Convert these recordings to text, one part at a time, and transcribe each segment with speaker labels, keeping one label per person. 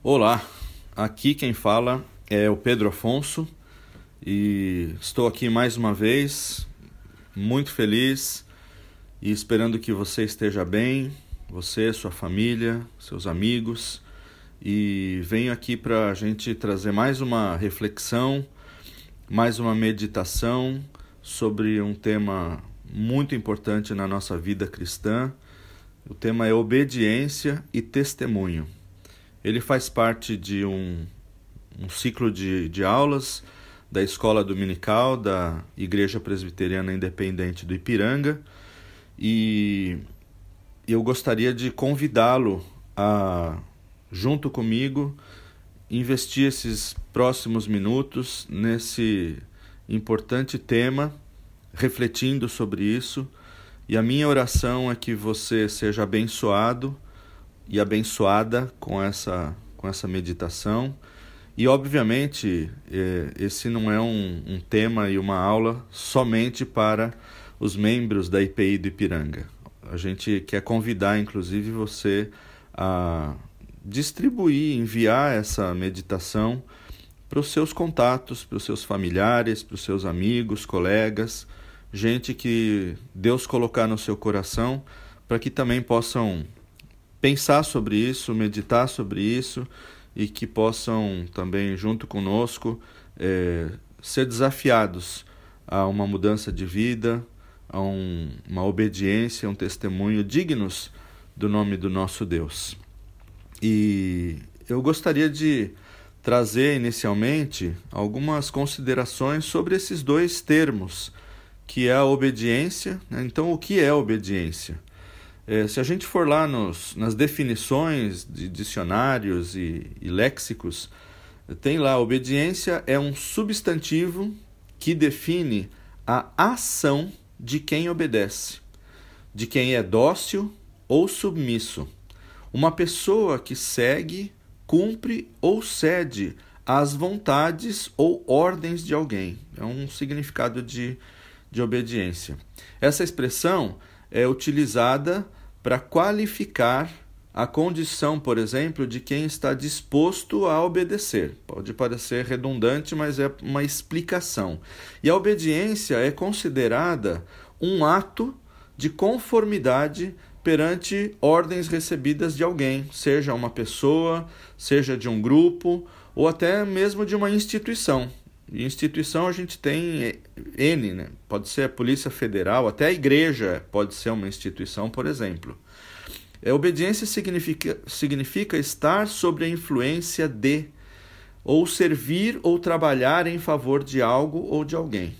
Speaker 1: Olá, aqui quem fala é o Pedro Afonso e estou aqui mais uma vez, muito feliz e esperando que você esteja bem, você, sua família, seus amigos, e venho aqui para a gente trazer mais uma reflexão, mais uma meditação sobre um tema muito importante na nossa vida cristã. O tema é obediência e testemunho. Ele faz parte de um, um ciclo de, de aulas da Escola Dominical da Igreja Presbiteriana Independente do Ipiranga e eu gostaria de convidá-lo a, junto comigo, investir esses próximos minutos nesse importante tema, refletindo sobre isso. E a minha oração é que você seja abençoado e abençoada com essa, com essa meditação. E, obviamente, é, esse não é um, um tema e uma aula somente para os membros da IPI do Ipiranga. A gente quer convidar, inclusive, você a distribuir, enviar essa meditação para os seus contatos, para os seus familiares, para os seus amigos, colegas, gente que Deus colocar no seu coração, para que também possam pensar sobre isso, meditar sobre isso e que possam também, junto conosco, é, ser desafiados a uma mudança de vida, a um, uma obediência, um testemunho dignos do nome do nosso Deus. E eu gostaria de trazer inicialmente algumas considerações sobre esses dois termos, que é a obediência. Né? Então, o que é obediência? É, se a gente for lá nos, nas definições de dicionários e, e léxicos, tem lá: obediência é um substantivo que define a ação de quem obedece, de quem é dócil ou submisso. Uma pessoa que segue, cumpre ou cede às vontades ou ordens de alguém. É um significado de, de obediência. Essa expressão é utilizada para qualificar a condição, por exemplo, de quem está disposto a obedecer. Pode parecer redundante, mas é uma explicação. E a obediência é considerada um ato de conformidade perante ordens recebidas de alguém, seja uma pessoa, seja de um grupo ou até mesmo de uma instituição. E instituição a gente tem N, né? pode ser a Polícia Federal, até a igreja pode ser uma instituição, por exemplo. É, obediência significa, significa estar sob a influência de, ou servir ou trabalhar em favor de algo ou de alguém.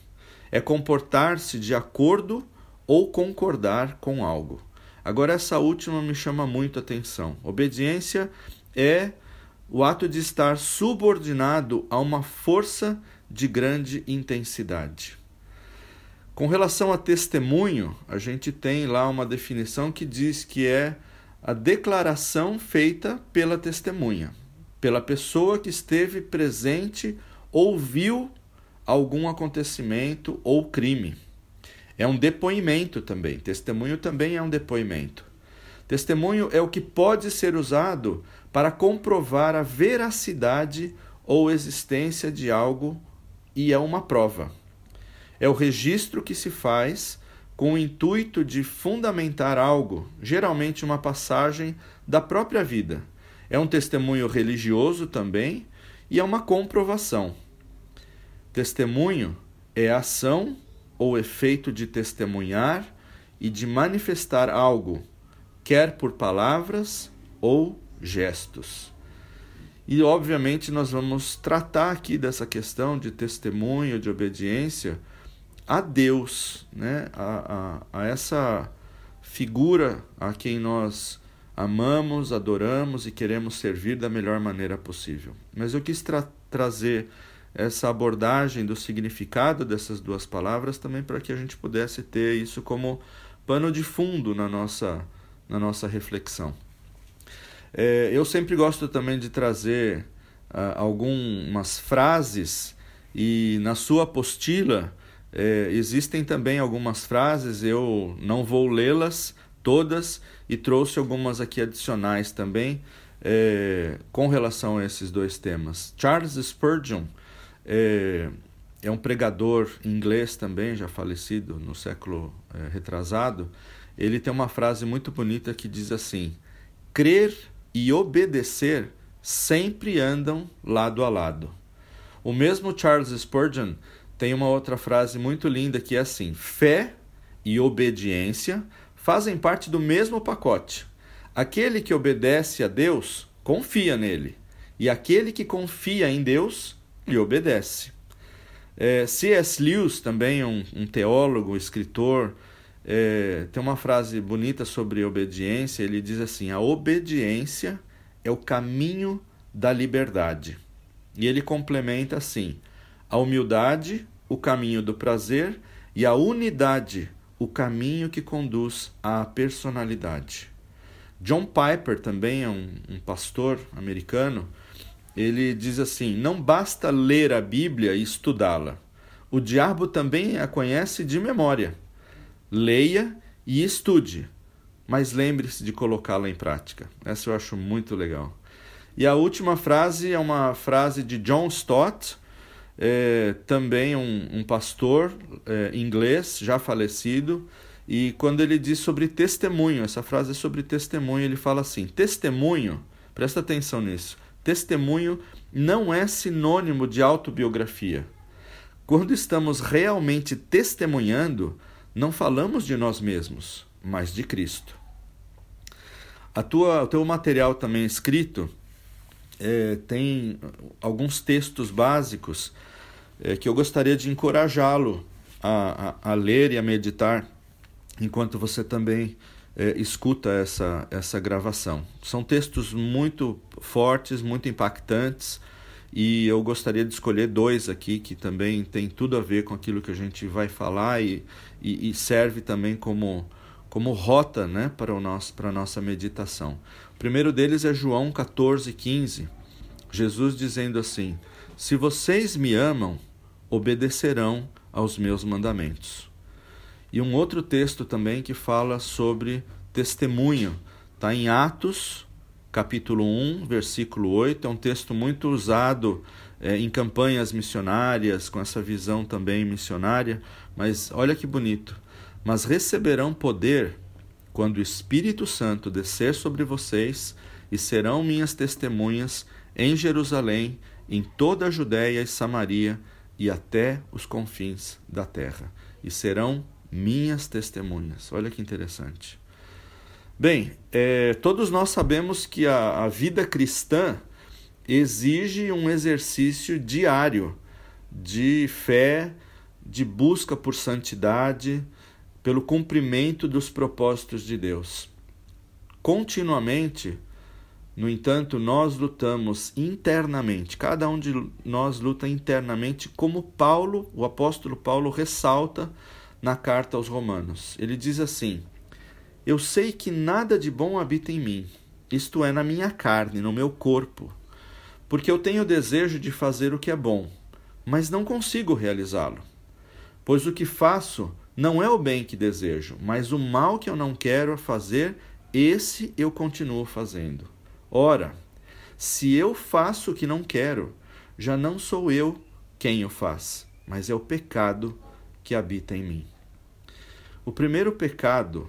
Speaker 1: É comportar-se de acordo ou concordar com algo. Agora, essa última me chama muito a atenção. Obediência é o ato de estar subordinado a uma força de grande intensidade. Com relação a testemunho, a gente tem lá uma definição que diz que é a declaração feita pela testemunha, pela pessoa que esteve presente ou viu algum acontecimento ou crime. É um depoimento também. Testemunho também é um depoimento. Testemunho é o que pode ser usado para comprovar a veracidade ou existência de algo e é uma prova. É o registro que se faz com o intuito de fundamentar algo, geralmente uma passagem da própria vida. É um testemunho religioso também e é uma comprovação. Testemunho é ação ou efeito de testemunhar e de manifestar algo, quer por palavras ou gestos. E, obviamente, nós vamos tratar aqui dessa questão de testemunho, de obediência a Deus, né? a, a, a essa figura a quem nós amamos, adoramos e queremos servir da melhor maneira possível. Mas eu quis tra trazer essa abordagem do significado dessas duas palavras também para que a gente pudesse ter isso como pano de fundo na nossa, na nossa reflexão. É, eu sempre gosto também de trazer uh, algumas frases e na sua apostila é, existem também algumas frases, eu não vou lê-las todas e trouxe algumas aqui adicionais também é, com relação a esses dois temas. Charles Spurgeon é, é um pregador inglês também, já falecido no século é, retrasado. Ele tem uma frase muito bonita que diz assim: crer e obedecer sempre andam lado a lado. O mesmo Charles Spurgeon tem uma outra frase muito linda que é assim: fé e obediência fazem parte do mesmo pacote. Aquele que obedece a Deus confia nele, e aquele que confia em Deus lhe obedece. É, C.S. Lewis, também um, um teólogo, escritor, é, tem uma frase bonita sobre obediência. Ele diz assim: a obediência é o caminho da liberdade. E ele complementa assim: a humildade, o caminho do prazer, e a unidade, o caminho que conduz à personalidade. John Piper também é um, um pastor americano. Ele diz assim: não basta ler a Bíblia e estudá-la. O diabo também a conhece de memória. Leia e estude, mas lembre-se de colocá-la em prática. Essa eu acho muito legal. E a última frase é uma frase de John Stott, é, também um, um pastor é, inglês, já falecido, e quando ele diz sobre testemunho, essa frase é sobre testemunho, ele fala assim: testemunho, presta atenção nisso, testemunho não é sinônimo de autobiografia. Quando estamos realmente testemunhando, não falamos de nós mesmos, mas de Cristo. A tua, o teu material também escrito é, tem alguns textos básicos é, que eu gostaria de encorajá-lo a, a, a, ler e a meditar enquanto você também é, escuta essa, essa gravação. São textos muito fortes, muito impactantes e eu gostaria de escolher dois aqui que também tem tudo a ver com aquilo que a gente vai falar e, e, e serve também como, como rota né, para, o nosso, para a nossa meditação. O primeiro deles é João 14, 15. Jesus dizendo assim: Se vocês me amam, obedecerão aos meus mandamentos. E um outro texto também que fala sobre testemunho, está em Atos, capítulo 1, versículo 8. É um texto muito usado é, em campanhas missionárias, com essa visão também missionária. Mas olha que bonito. Mas receberão poder quando o Espírito Santo descer sobre vocês e serão minhas testemunhas em Jerusalém, em toda a Judéia e Samaria e até os confins da terra. E serão minhas testemunhas. Olha que interessante. Bem, é, todos nós sabemos que a, a vida cristã exige um exercício diário de fé, de busca por santidade, pelo cumprimento dos propósitos de Deus. Continuamente, no entanto, nós lutamos internamente, cada um de nós luta internamente, como Paulo, o apóstolo Paulo, ressalta na carta aos Romanos. Ele diz assim: Eu sei que nada de bom habita em mim, isto é, na minha carne, no meu corpo, porque eu tenho o desejo de fazer o que é bom, mas não consigo realizá-lo. Pois o que faço não é o bem que desejo, mas o mal que eu não quero fazer, esse eu continuo fazendo. Ora, se eu faço o que não quero, já não sou eu quem o faz, mas é o pecado que habita em mim. O primeiro pecado,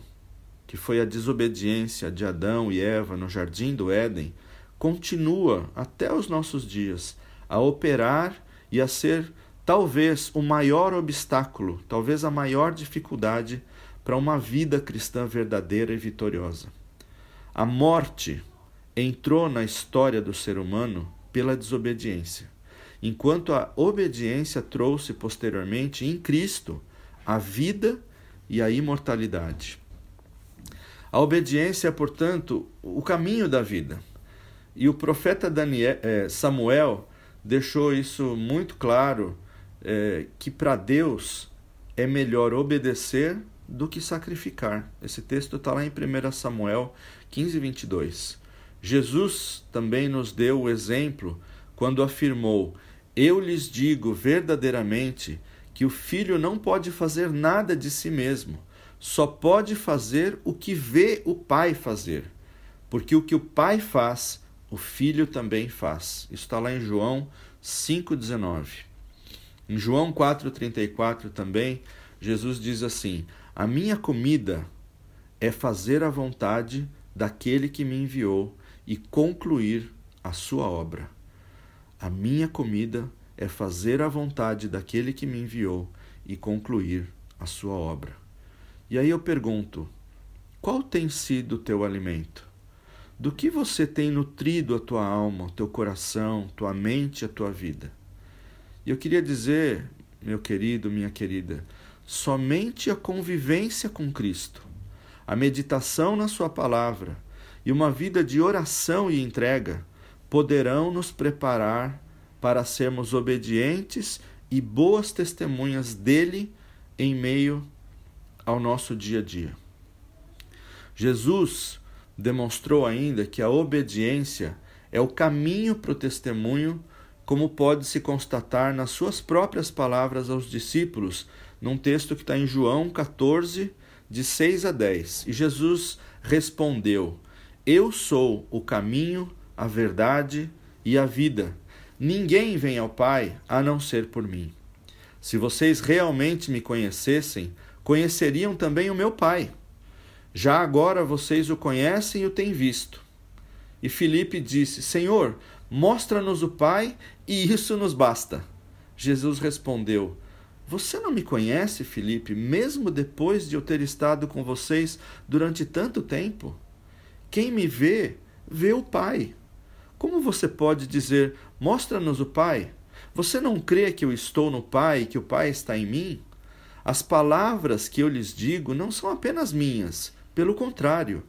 Speaker 1: que foi a desobediência de Adão e Eva no jardim do Éden, continua até os nossos dias a operar e a ser talvez o maior obstáculo, talvez a maior dificuldade para uma vida cristã verdadeira e vitoriosa. A morte entrou na história do ser humano pela desobediência, enquanto a obediência trouxe posteriormente em Cristo a vida e a imortalidade. A obediência é, portanto, o caminho da vida. E o profeta Daniel, eh, Samuel deixou isso muito claro: eh, que para Deus é melhor obedecer do que sacrificar. Esse texto está lá em 1 Samuel 15, 22. Jesus também nos deu o exemplo quando afirmou: Eu lhes digo verdadeiramente que o filho não pode fazer nada de si mesmo, só pode fazer o que vê o pai fazer, porque o que o pai faz, o Filho também faz. Isso está lá em João 5,19. Em João 4,34 também, Jesus diz assim: A minha comida é fazer a vontade daquele que me enviou e concluir a sua obra. A minha comida é fazer a vontade daquele que me enviou e concluir a sua obra. E aí eu pergunto: qual tem sido o teu alimento? Do que você tem nutrido a tua alma, o teu coração, tua mente, a tua vida? E eu queria dizer, meu querido, minha querida, somente a convivência com Cristo, a meditação na Sua palavra e uma vida de oração e entrega poderão nos preparar para sermos obedientes e boas testemunhas dele em meio ao nosso dia a dia. Jesus demonstrou ainda que a obediência é o caminho para o testemunho, como pode se constatar nas suas próprias palavras aos discípulos, num texto que está em João 14, de 6 a 10. E Jesus respondeu: Eu sou o caminho, a verdade e a vida. Ninguém vem ao Pai a não ser por mim. Se vocês realmente me conhecessem, conheceriam também o meu Pai. Já agora vocês o conhecem e o têm visto. E Filipe disse: Senhor, mostra-nos o Pai e isso nos basta. Jesus respondeu: Você não me conhece, Filipe, mesmo depois de eu ter estado com vocês durante tanto tempo? Quem me vê, vê o Pai. Como você pode dizer: Mostra-nos o Pai? Você não crê que eu estou no Pai e que o Pai está em mim? As palavras que eu lhes digo não são apenas minhas, pelo contrário,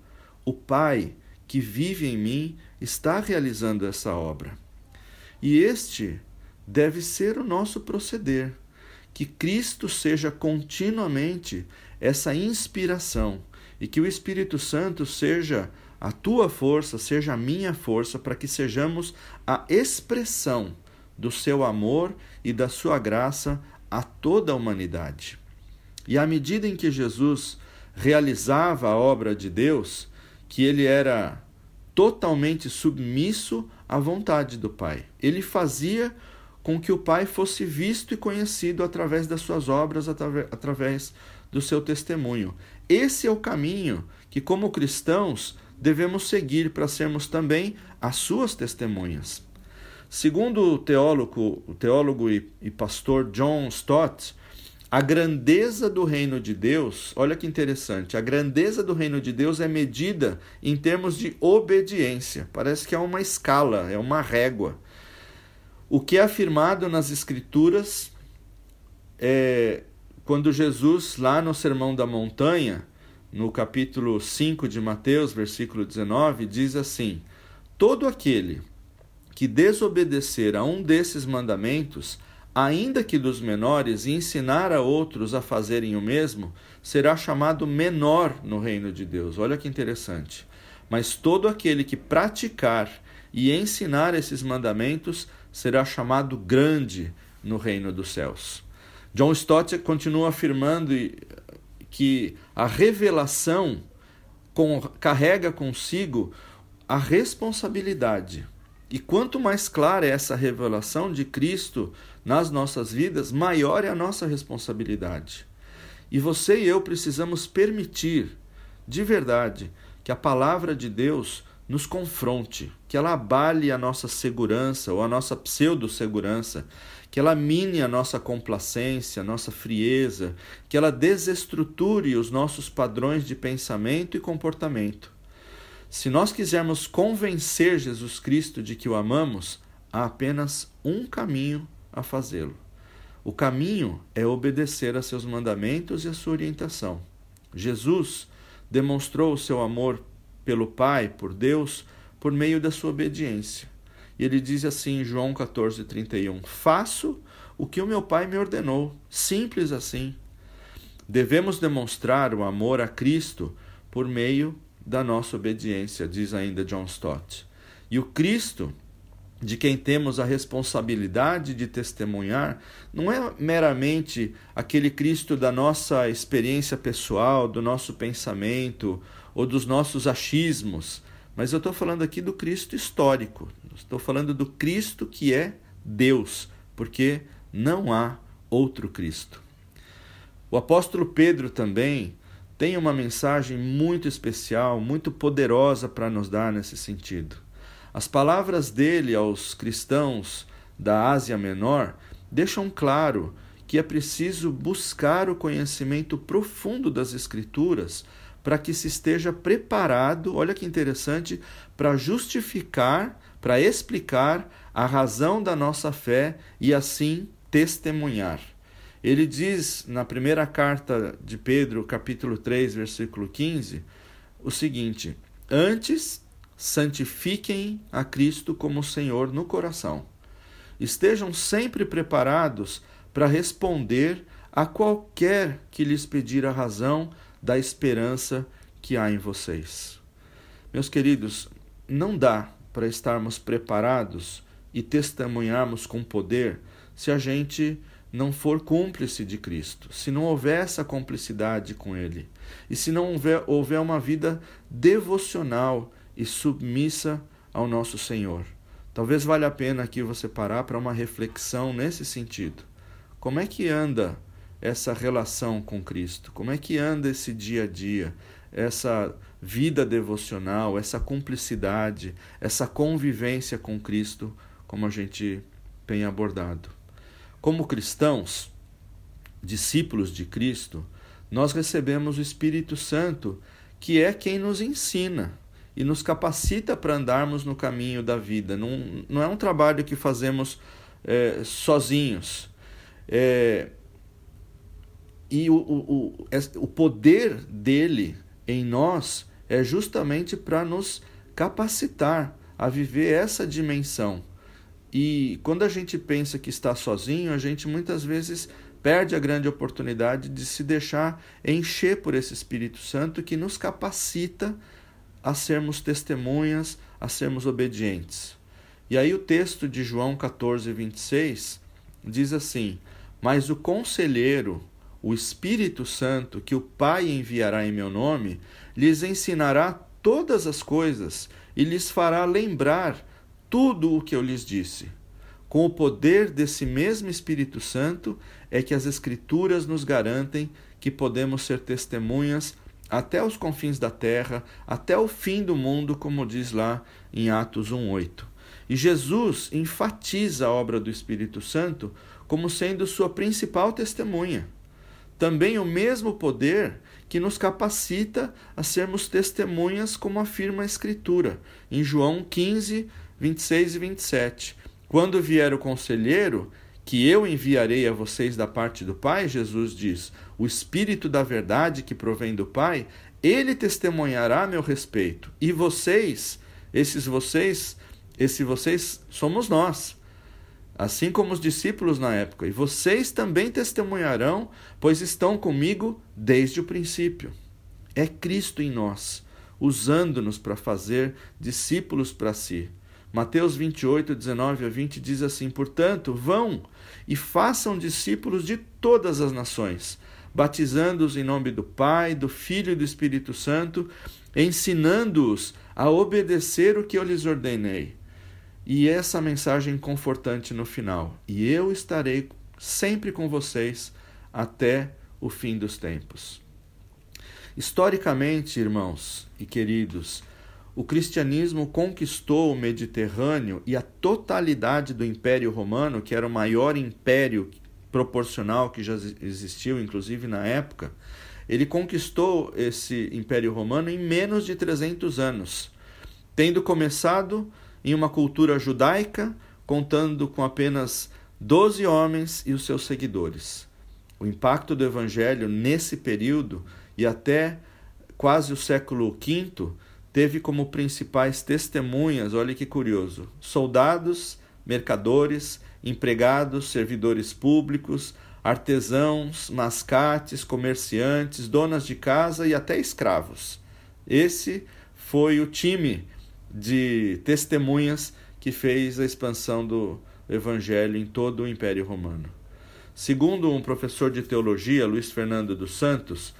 Speaker 1: o Pai que vive em mim está realizando essa obra. E este deve ser o nosso proceder. Que Cristo seja continuamente essa inspiração e que o Espírito Santo seja a tua força, seja a minha força, para que sejamos a expressão do seu amor e da sua graça a toda a humanidade. E à medida em que Jesus realizava a obra de Deus, que ele era totalmente submisso à vontade do Pai. Ele fazia com que o Pai fosse visto e conhecido através das suas obras, através do seu testemunho. Esse é o caminho que, como cristãos, devemos seguir para sermos também as suas testemunhas. Segundo o teólogo, o teólogo e, e pastor John Stott, a grandeza do reino de Deus, olha que interessante, a grandeza do reino de Deus é medida em termos de obediência. Parece que é uma escala, é uma régua. O que é afirmado nas Escrituras é quando Jesus, lá no Sermão da Montanha, no capítulo 5 de Mateus, versículo 19, diz assim: Todo aquele que desobedecer a um desses mandamentos, ainda que dos menores, e ensinar a outros a fazerem o mesmo, será chamado menor no reino de Deus. Olha que interessante. Mas todo aquele que praticar e ensinar esses mandamentos será chamado grande no reino dos céus. John Stott continua afirmando que a revelação com, carrega consigo a responsabilidade. E quanto mais clara é essa revelação de Cristo nas nossas vidas, maior é a nossa responsabilidade. E você e eu precisamos permitir, de verdade, que a palavra de Deus nos confronte, que ela abale a nossa segurança ou a nossa pseudo-segurança, que ela mine a nossa complacência, a nossa frieza, que ela desestruture os nossos padrões de pensamento e comportamento. Se nós quisermos convencer Jesus Cristo de que o amamos, há apenas um caminho a fazê-lo. O caminho é obedecer a seus mandamentos e a sua orientação. Jesus demonstrou o seu amor pelo Pai, por Deus, por meio da sua obediência. E ele diz assim em João 14, 31: Faço o que o meu Pai me ordenou. Simples assim. Devemos demonstrar o amor a Cristo por meio da nossa obediência, diz ainda John Stott. E o Cristo, de quem temos a responsabilidade de testemunhar, não é meramente aquele Cristo da nossa experiência pessoal, do nosso pensamento ou dos nossos achismos, mas eu estou falando aqui do Cristo histórico. Estou falando do Cristo que é Deus, porque não há outro Cristo. O apóstolo Pedro também tem uma mensagem muito especial, muito poderosa para nos dar nesse sentido. As palavras dele aos cristãos da Ásia Menor deixam claro que é preciso buscar o conhecimento profundo das Escrituras para que se esteja preparado, olha que interessante, para justificar, para explicar a razão da nossa fé e assim testemunhar. Ele diz na primeira carta de Pedro, capítulo 3, versículo 15, o seguinte: Antes santifiquem a Cristo como Senhor no coração. Estejam sempre preparados para responder a qualquer que lhes pedir a razão da esperança que há em vocês. Meus queridos, não dá para estarmos preparados e testemunharmos com poder se a gente não for cúmplice de Cristo, se não houver essa cumplicidade com Ele, e se não houver, houver uma vida devocional e submissa ao nosso Senhor. Talvez valha a pena aqui você parar para uma reflexão nesse sentido. Como é que anda essa relação com Cristo? Como é que anda esse dia a dia, essa vida devocional, essa cumplicidade, essa convivência com Cristo, como a gente tem abordado? Como cristãos, discípulos de Cristo, nós recebemos o Espírito Santo, que é quem nos ensina e nos capacita para andarmos no caminho da vida. Não, não é um trabalho que fazemos é, sozinhos é, e o, o, o poder dele em nós é justamente para nos capacitar a viver essa dimensão. E quando a gente pensa que está sozinho, a gente muitas vezes perde a grande oportunidade de se deixar encher por esse Espírito Santo que nos capacita a sermos testemunhas, a sermos obedientes. E aí o texto de João 14, 26 diz assim: mas o conselheiro, o Espírito Santo, que o Pai enviará em meu nome, lhes ensinará todas as coisas e lhes fará lembrar tudo o que eu lhes disse. Com o poder desse mesmo Espírito Santo é que as Escrituras nos garantem que podemos ser testemunhas até os confins da terra, até o fim do mundo, como diz lá em Atos 1:8. E Jesus enfatiza a obra do Espírito Santo como sendo sua principal testemunha. Também o mesmo poder que nos capacita a sermos testemunhas, como afirma a Escritura, em João 15, 26 e 27. Quando vier o conselheiro, que eu enviarei a vocês da parte do Pai, Jesus diz, o Espírito da verdade que provém do Pai, ele testemunhará a meu respeito. E vocês, esses vocês, esse vocês somos nós assim como os discípulos na época, e vocês também testemunharão, pois estão comigo desde o princípio. É Cristo em nós, usando-nos para fazer discípulos para si. Mateus 28, 19 a 20 diz assim: Portanto, vão e façam discípulos de todas as nações, batizando-os em nome do Pai, do Filho e do Espírito Santo, ensinando-os a obedecer o que eu lhes ordenei e essa mensagem confortante no final. E eu estarei sempre com vocês até o fim dos tempos. Historicamente, irmãos e queridos, o cristianismo conquistou o Mediterrâneo e a totalidade do Império Romano, que era o maior império proporcional que já existiu, inclusive na época, ele conquistou esse Império Romano em menos de 300 anos, tendo começado em uma cultura judaica, contando com apenas doze homens e os seus seguidores. O impacto do Evangelho nesse período e até quase o século V teve como principais testemunhas, olha que curioso, soldados, mercadores, empregados, servidores públicos, artesãos, mascates, comerciantes, donas de casa e até escravos. Esse foi o time de testemunhas que fez a expansão do evangelho em todo o Império Romano. Segundo um professor de teologia, Luiz Fernando dos Santos,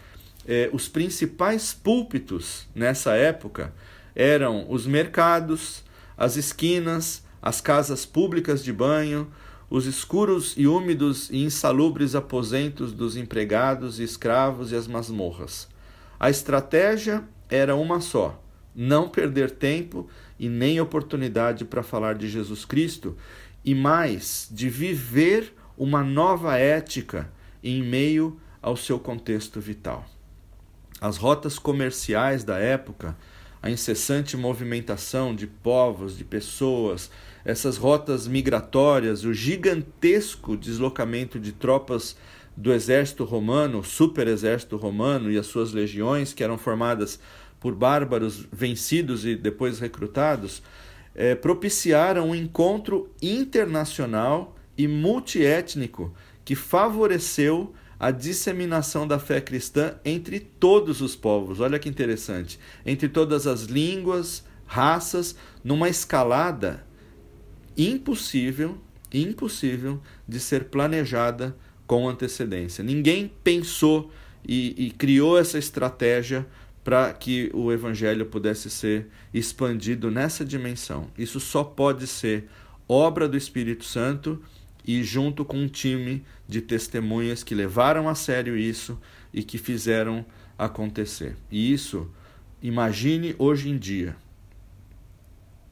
Speaker 1: eh, os principais púlpitos nessa época eram os mercados, as esquinas, as casas públicas de banho, os escuros e úmidos e insalubres aposentos dos empregados e escravos e as masmorras. A estratégia era uma só: não perder tempo e nem oportunidade para falar de Jesus Cristo, e mais, de viver uma nova ética em meio ao seu contexto vital. As rotas comerciais da época, a incessante movimentação de povos, de pessoas, essas rotas migratórias, o gigantesco deslocamento de tropas do exército romano, super exército romano e as suas legiões, que eram formadas por bárbaros vencidos e depois recrutados, é, propiciaram um encontro internacional e multiétnico que favoreceu a disseminação da fé cristã entre todos os povos. Olha que interessante. Entre todas as línguas, raças, numa escalada impossível, impossível de ser planejada com antecedência. Ninguém pensou e, e criou essa estratégia para que o evangelho pudesse ser expandido nessa dimensão. Isso só pode ser obra do Espírito Santo e junto com um time de testemunhas que levaram a sério isso e que fizeram acontecer. E isso, imagine hoje em dia,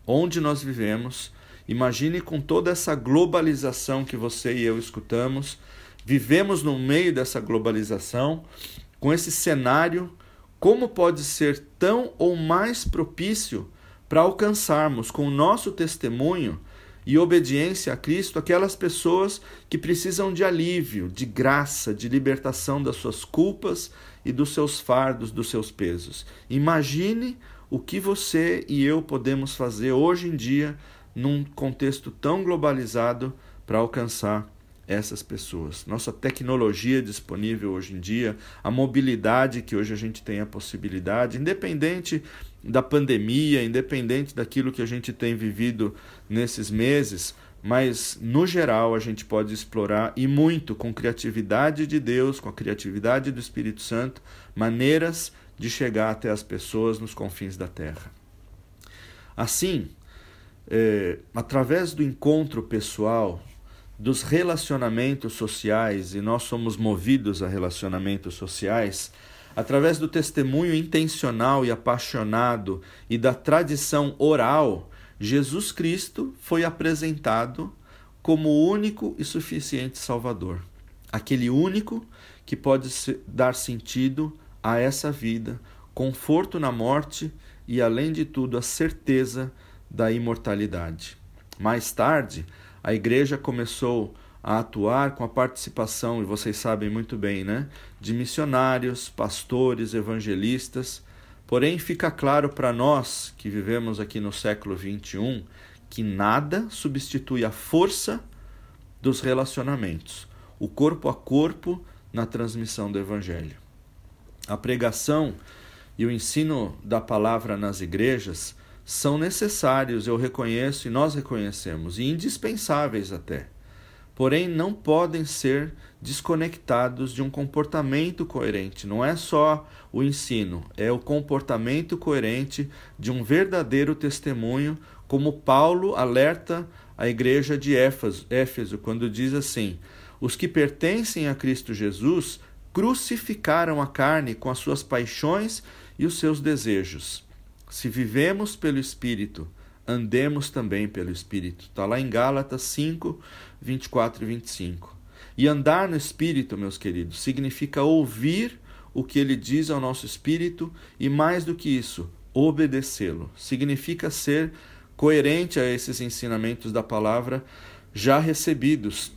Speaker 1: onde nós vivemos, imagine com toda essa globalização que você e eu escutamos, vivemos no meio dessa globalização, com esse cenário, como pode ser tão ou mais propício para alcançarmos com o nosso testemunho e obediência a Cristo aquelas pessoas que precisam de alívio, de graça, de libertação das suas culpas e dos seus fardos, dos seus pesos. Imagine o que você e eu podemos fazer hoje em dia num contexto tão globalizado para alcançar essas pessoas. Nossa tecnologia disponível hoje em dia, a mobilidade que hoje a gente tem a possibilidade, independente da pandemia, independente daquilo que a gente tem vivido nesses meses, mas no geral a gente pode explorar e muito com criatividade de Deus, com a criatividade do Espírito Santo, maneiras de chegar até as pessoas nos confins da terra. Assim, é, através do encontro pessoal, dos relacionamentos sociais, e nós somos movidos a relacionamentos sociais, através do testemunho intencional e apaixonado e da tradição oral, Jesus Cristo foi apresentado como o único e suficiente Salvador. Aquele único que pode dar sentido a essa vida, conforto na morte e, além de tudo, a certeza da imortalidade. Mais tarde, a igreja começou a atuar com a participação, e vocês sabem muito bem, né, de missionários, pastores, evangelistas. Porém, fica claro para nós que vivemos aqui no século 21 que nada substitui a força dos relacionamentos, o corpo a corpo na transmissão do evangelho. A pregação e o ensino da palavra nas igrejas são necessários, eu reconheço e nós reconhecemos, e indispensáveis até. Porém, não podem ser desconectados de um comportamento coerente. Não é só o ensino, é o comportamento coerente de um verdadeiro testemunho, como Paulo alerta a igreja de Éfeso, Éfeso quando diz assim: Os que pertencem a Cristo Jesus crucificaram a carne com as suas paixões e os seus desejos. Se vivemos pelo Espírito, andemos também pelo Espírito. Está lá em Gálatas 5, 24 e 25. E andar no Espírito, meus queridos, significa ouvir o que ele diz ao nosso espírito e, mais do que isso, obedecê-lo. Significa ser coerente a esses ensinamentos da palavra já recebidos.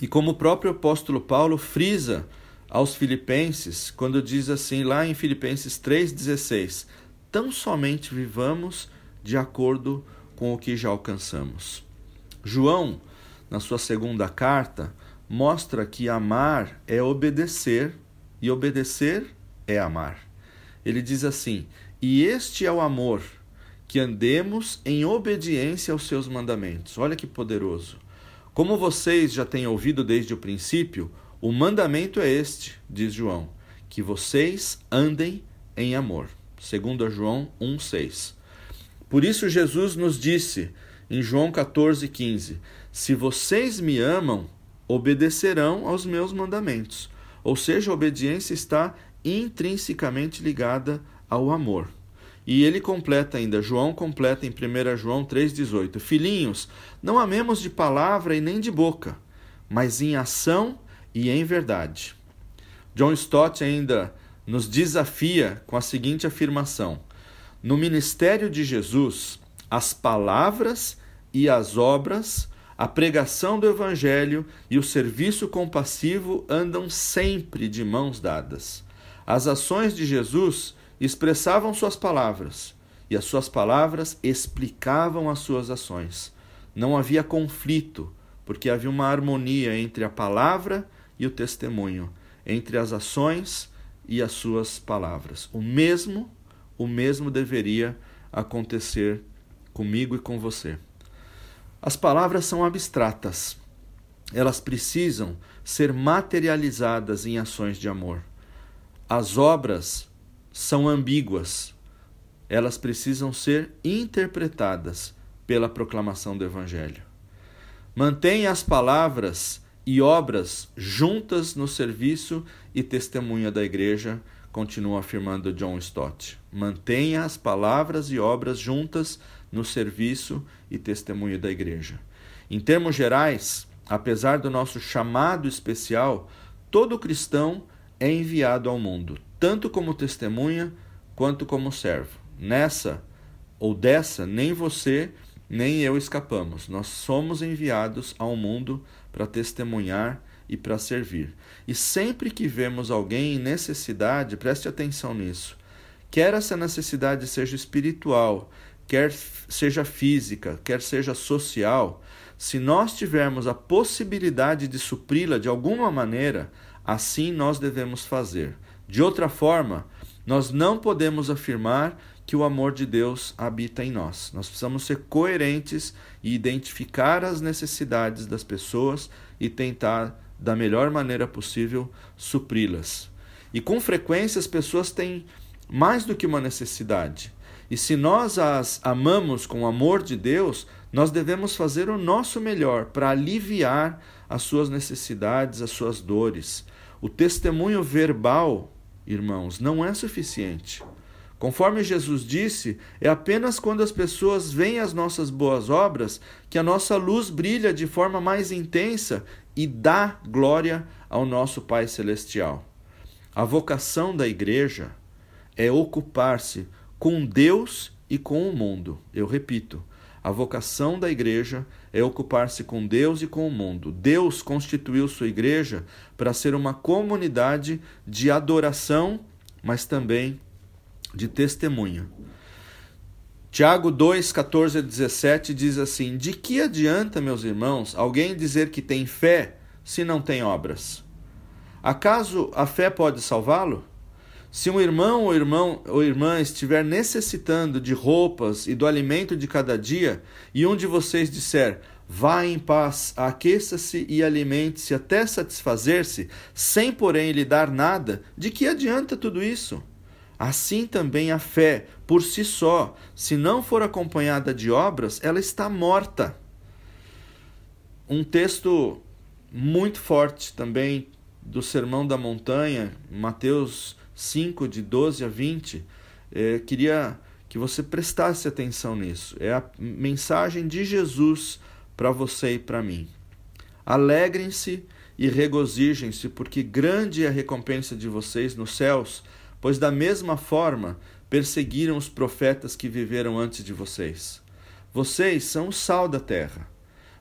Speaker 1: E como o próprio apóstolo Paulo frisa aos Filipenses, quando diz assim, lá em Filipenses 3,16: tão somente vivamos de acordo com o que já alcançamos. João, na sua segunda carta, mostra que amar é obedecer e obedecer é amar. Ele diz assim: E este é o amor, que andemos em obediência aos seus mandamentos. Olha que poderoso. Como vocês já têm ouvido desde o princípio, o mandamento é este, diz João, que vocês andem em amor. Segundo João 1:6. Por isso Jesus nos disse em João 14:15: Se vocês me amam, obedecerão aos meus mandamentos. Ou seja, a obediência está intrinsecamente ligada ao amor. E ele completa ainda, João completa em 1 João 3,18: Filhinhos, não amemos de palavra e nem de boca, mas em ação e em verdade. John Stott ainda nos desafia com a seguinte afirmação: No ministério de Jesus, as palavras e as obras, a pregação do Evangelho e o serviço compassivo andam sempre de mãos dadas. As ações de Jesus expressavam suas palavras, e as suas palavras explicavam as suas ações. Não havia conflito, porque havia uma harmonia entre a palavra e o testemunho, entre as ações e as suas palavras. O mesmo, o mesmo deveria acontecer comigo e com você. As palavras são abstratas. Elas precisam ser materializadas em ações de amor. As obras são ambíguas. Elas precisam ser interpretadas pela proclamação do Evangelho. Mantenha as palavras e obras juntas no serviço e testemunha da igreja, continua afirmando John Stott. Mantenha as palavras e obras juntas no serviço e testemunho da igreja. Em termos gerais, apesar do nosso chamado especial, todo cristão é enviado ao mundo tanto como testemunha quanto como servo. Nessa ou dessa, nem você nem eu escapamos. Nós somos enviados ao mundo para testemunhar e para servir. E sempre que vemos alguém em necessidade, preste atenção nisso. Quer essa necessidade seja espiritual, quer seja física, quer seja social, se nós tivermos a possibilidade de supri-la de alguma maneira, assim nós devemos fazer. De outra forma, nós não podemos afirmar que o amor de Deus habita em nós. Nós precisamos ser coerentes e identificar as necessidades das pessoas e tentar, da melhor maneira possível, supri-las. E com frequência as pessoas têm mais do que uma necessidade. E se nós as amamos com o amor de Deus, nós devemos fazer o nosso melhor para aliviar as suas necessidades, as suas dores. O testemunho verbal irmãos, não é suficiente. Conforme Jesus disse, é apenas quando as pessoas veem as nossas boas obras que a nossa luz brilha de forma mais intensa e dá glória ao nosso Pai Celestial. A vocação da igreja é ocupar-se com Deus e com o mundo. Eu repito, a vocação da igreja é ocupar-se com Deus e com o mundo. Deus constituiu sua igreja para ser uma comunidade de adoração, mas também de testemunha. Tiago 2, 14 a 17 diz assim: De que adianta, meus irmãos, alguém dizer que tem fé se não tem obras? Acaso a fé pode salvá-lo? Se um irmão ou irmão ou irmã estiver necessitando de roupas e do alimento de cada dia, e um de vocês disser: Vá em paz, aqueça-se e alimente-se até satisfazer-se, sem porém lhe dar nada, de que adianta tudo isso? Assim também a fé, por si só, se não for acompanhada de obras, ela está morta. Um texto muito forte também do Sermão da Montanha, Mateus 5, de 12 a 20, é, queria que você prestasse atenção nisso. É a mensagem de Jesus para você e para mim. Alegrem-se e regozijem-se, porque grande é a recompensa de vocês nos céus, pois da mesma forma perseguiram os profetas que viveram antes de vocês. Vocês são o sal da terra.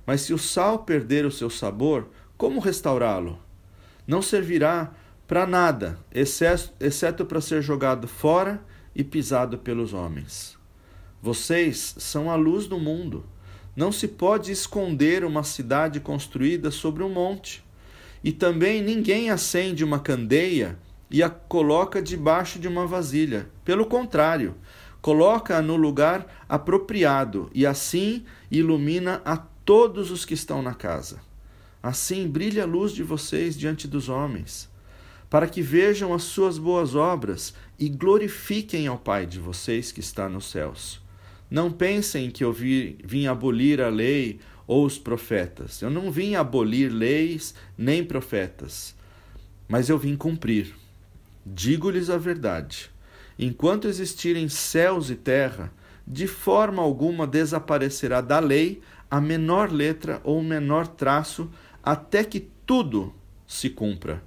Speaker 1: Mas se o sal perder o seu sabor, como restaurá-lo? Não servirá para nada, exceto para ser jogado fora e pisado pelos homens. Vocês são a luz do mundo. Não se pode esconder uma cidade construída sobre um monte. E também ninguém acende uma candeia e a coloca debaixo de uma vasilha. Pelo contrário, coloca-a no lugar apropriado e assim ilumina a todos os que estão na casa. Assim brilha a luz de vocês diante dos homens para que vejam as suas boas obras e glorifiquem ao Pai de vocês que está nos céus. Não pensem que eu vi, vim abolir a lei ou os profetas. Eu não vim abolir leis nem profetas, mas eu vim cumprir. Digo-lhes a verdade. Enquanto existirem céus e terra, de forma alguma desaparecerá da lei a menor letra ou o menor traço, até que tudo se cumpra.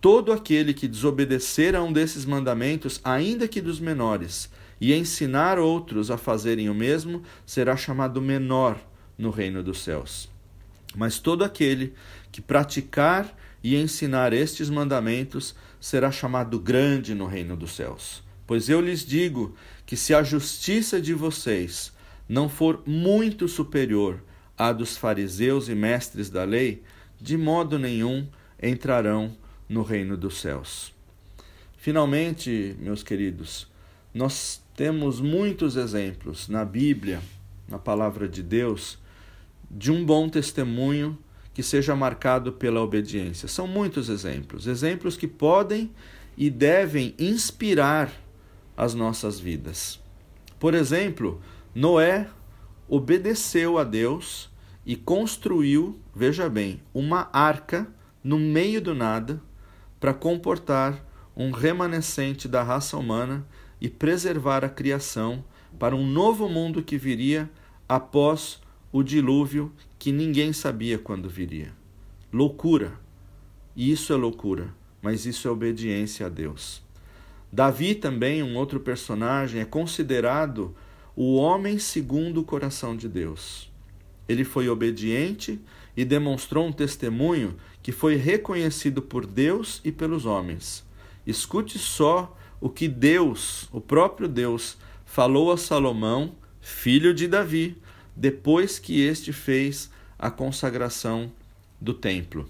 Speaker 1: Todo aquele que desobedecer a um desses mandamentos, ainda que dos menores, e ensinar outros a fazerem o mesmo, será chamado menor no reino dos céus. Mas todo aquele que praticar e ensinar estes mandamentos será chamado grande no reino dos céus. Pois eu lhes digo que se a justiça de vocês não for muito superior à dos fariseus e mestres da lei, de modo nenhum entrarão no reino dos céus. Finalmente, meus queridos, nós temos muitos exemplos na Bíblia, na palavra de Deus, de um bom testemunho que seja marcado pela obediência. São muitos exemplos, exemplos que podem e devem inspirar as nossas vidas. Por exemplo, Noé obedeceu a Deus e construiu, veja bem, uma arca no meio do nada para comportar um remanescente da raça humana e preservar a criação para um novo mundo que viria após o dilúvio que ninguém sabia quando viria. Loucura. Isso é loucura, mas isso é obediência a Deus. Davi também, um outro personagem, é considerado o homem segundo o coração de Deus. Ele foi obediente e demonstrou um testemunho que foi reconhecido por Deus e pelos homens. Escute só o que Deus, o próprio Deus, falou a Salomão, filho de Davi, depois que este fez a consagração do templo.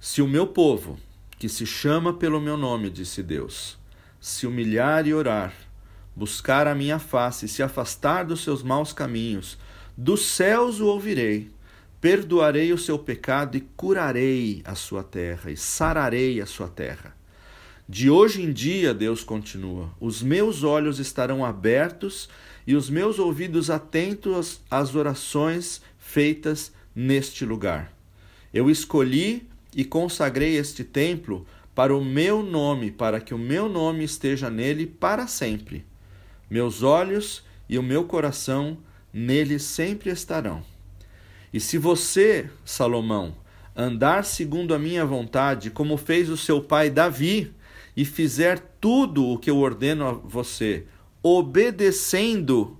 Speaker 1: Se o meu povo, que se chama pelo meu nome, disse Deus, se humilhar e orar, buscar a minha face e se afastar dos seus maus caminhos, dos céus o ouvirei, perdoarei o seu pecado e curarei a sua terra e sararei a sua terra. De hoje em dia, Deus continua, os meus olhos estarão abertos e os meus ouvidos atentos às orações feitas neste lugar. Eu escolhi e consagrei este templo para o meu nome, para que o meu nome esteja nele para sempre. Meus olhos e o meu coração nele sempre estarão. E se você, Salomão, andar segundo a minha vontade, como fez o seu pai Davi, e fizer tudo o que eu ordeno a você, obedecendo,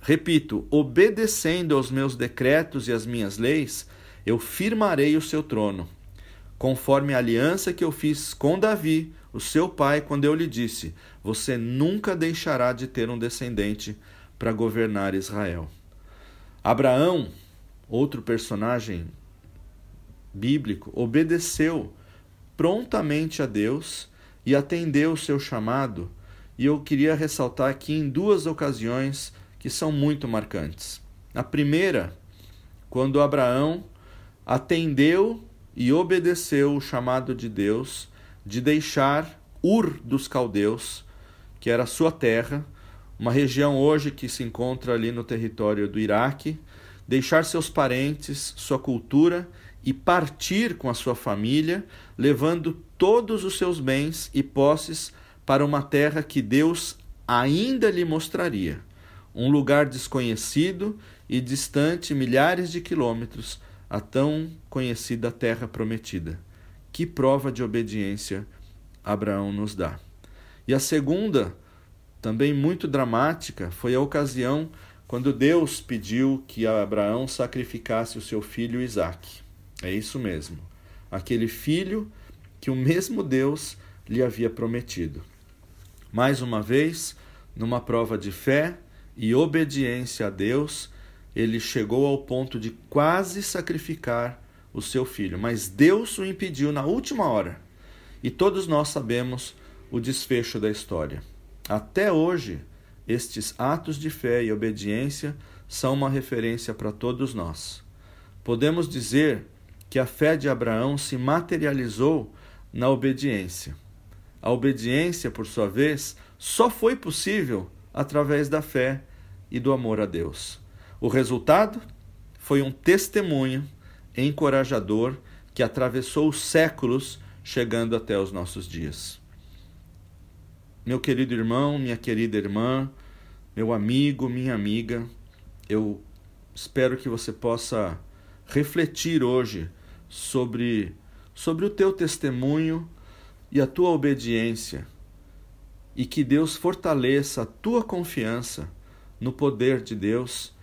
Speaker 1: repito, obedecendo aos meus decretos e às minhas leis, eu firmarei o seu trono, conforme a aliança que eu fiz com Davi, o seu pai, quando eu lhe disse: Você nunca deixará de ter um descendente para governar Israel. Abraão, outro personagem bíblico, obedeceu prontamente a Deus e atendeu o seu chamado e eu queria ressaltar aqui em duas ocasiões que são muito marcantes. A primeira, quando Abraão atendeu e obedeceu o chamado de Deus de deixar Ur dos Caldeus, que era sua terra, uma região hoje que se encontra ali no território do Iraque, deixar seus parentes, sua cultura e partir com a sua família, levando todos os seus bens e posses para uma terra que Deus ainda lhe mostraria, um lugar desconhecido e distante milhares de quilômetros a tão conhecida terra prometida. Que prova de obediência Abraão nos dá. E a segunda, também muito dramática, foi a ocasião quando Deus pediu que Abraão sacrificasse o seu filho Isaque. É isso mesmo, aquele filho que o mesmo Deus lhe havia prometido. Mais uma vez, numa prova de fé e obediência a Deus, ele chegou ao ponto de quase sacrificar o seu filho, mas Deus o impediu na última hora. E todos nós sabemos o desfecho da história. Até hoje, estes atos de fé e obediência são uma referência para todos nós. Podemos dizer que a fé de Abraão se materializou na obediência. A obediência, por sua vez, só foi possível através da fé e do amor a Deus. O resultado foi um testemunho encorajador que atravessou os séculos, chegando até os nossos dias. Meu querido irmão, minha querida irmã, meu amigo, minha amiga, eu espero que você possa refletir hoje sobre, sobre o teu testemunho e a tua obediência, e que Deus fortaleça a tua confiança no poder de Deus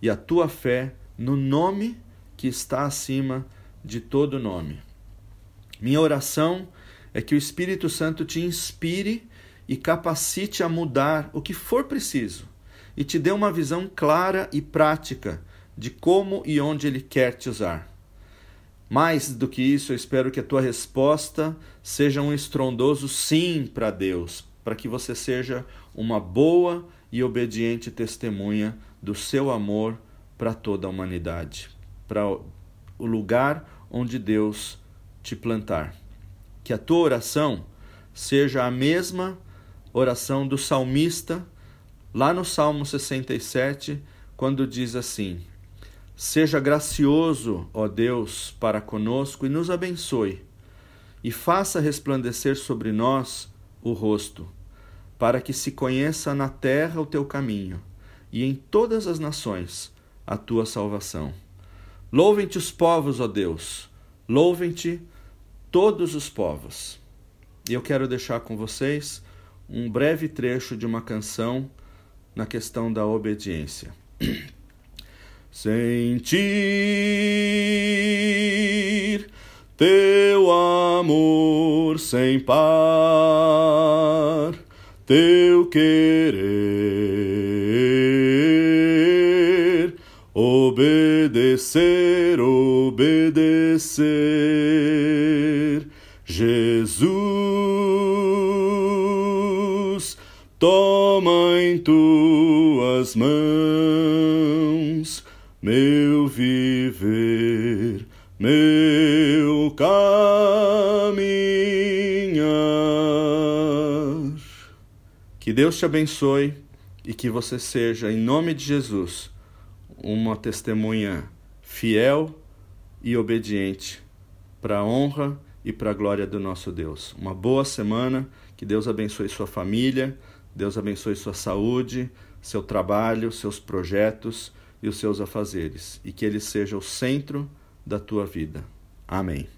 Speaker 1: e a tua fé no nome que está acima de todo nome. Minha oração é que o Espírito Santo te inspire e capacite a mudar o que for preciso e te dê uma visão clara e prática de como e onde Ele quer te usar. Mais do que isso, eu espero que a tua resposta seja um estrondoso sim para Deus, para que você seja uma boa e obediente testemunha do seu amor para toda a humanidade, para o lugar onde Deus te plantar. Que a tua oração seja a mesma oração do salmista, lá no Salmo 67, quando diz assim: Seja gracioso, ó Deus, para conosco e nos abençoe, e faça resplandecer sobre nós o rosto, para que se conheça na terra o teu caminho, e em todas as nações a tua salvação. Louvem-te os povos, ó Deus, louvem-te todos os povos. E eu quero deixar com vocês um breve trecho de uma canção na questão da obediência. sentir teu amor sem par, teu querer, obedecer, obedecer, Jesus, toma em tuas mãos meu viver, meu caminhar. Que Deus te abençoe e que você seja, em nome de Jesus, uma testemunha fiel e obediente para a honra e para a glória do nosso Deus. Uma boa semana, que Deus abençoe sua família, Deus abençoe sua saúde, seu trabalho, seus projetos e os seus afazeres, e que ele seja o centro da tua vida. Amém.